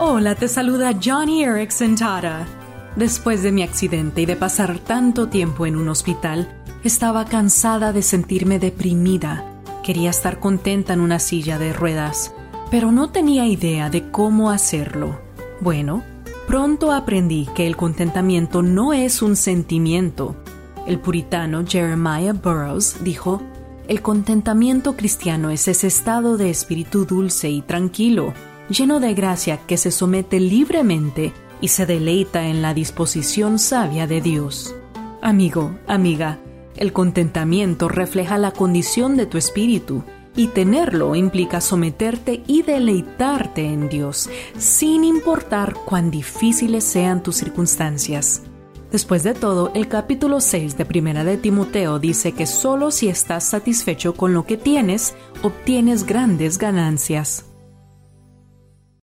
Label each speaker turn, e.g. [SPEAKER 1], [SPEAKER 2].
[SPEAKER 1] Hola, te saluda Johnny Erickson Tara. Después de mi accidente y de pasar tanto tiempo en un hospital, estaba cansada de sentirme deprimida. Quería estar contenta en una silla de ruedas, pero no tenía idea de cómo hacerlo. Bueno, pronto aprendí que el contentamiento no es un sentimiento. El puritano Jeremiah Burroughs dijo, el contentamiento cristiano es ese estado de espíritu dulce y tranquilo, lleno de gracia que se somete libremente y se deleita en la disposición sabia de Dios. Amigo, amiga, el contentamiento refleja la condición de tu espíritu y tenerlo implica someterte y deleitarte en Dios, sin importar cuán difíciles sean tus circunstancias. Después de todo, el capítulo 6 de Primera de Timoteo dice que solo si estás satisfecho con lo que tienes, obtienes grandes ganancias.